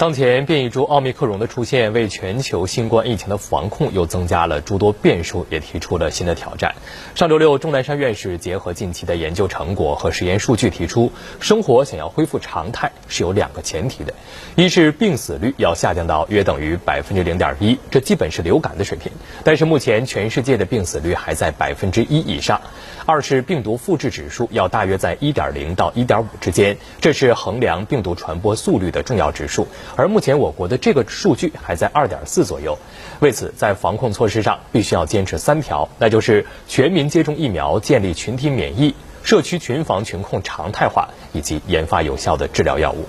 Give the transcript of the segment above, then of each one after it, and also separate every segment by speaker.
Speaker 1: 当前变异株奥密克戎的出现，为全球新冠疫情的防控又增加了诸多变数，也提出了新的挑战。上周六，钟南山院士结合近期的研究成果和实验数据，提出生活想要恢复常态是有两个前提的：一是病死率要下降到约等于百分之零点一，这基本是流感的水平，但是目前全世界的病死率还在百分之一以上；二是病毒复制指数要大约在一点零到一点五之间，这是衡量病毒传播速率的重要指数。而目前我国的这个数据还在二点四左右，为此在防控措施上必须要坚持三条，那就是全民接种疫苗、建立群体免疫、社区群防群控常态化，以及研发有效的治疗药物。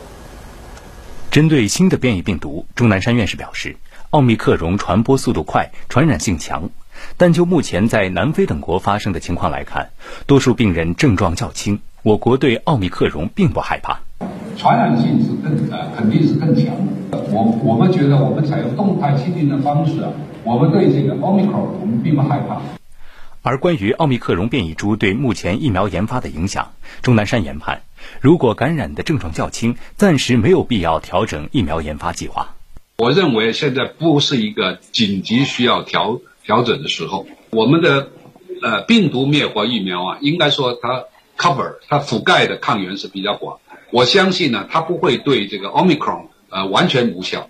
Speaker 2: 针对新的变异病毒，钟南山院士表示，奥密克戎传播速度快，传染性强，但就目前在南非等国发生的情况来看，多数病人症状较轻，我国对奥密克戎并不害怕。
Speaker 3: 传染性是更呃肯定是更强的。我我们觉得我们采用动态清零的方式啊，我们对这个奥密克戎我们并不害怕。
Speaker 2: 而关于奥密克戎变异株对目前疫苗研发的影响，钟南山研判，如果感染的症状较轻，暂时没有必要调整疫苗研发计划。
Speaker 4: 我认为现在不是一个紧急需要调调整的时候。我们的呃病毒灭活疫苗啊，应该说它 cover 它覆盖的抗原是比较广。我相信呢，它不会对这个 omicron 呃完全无效。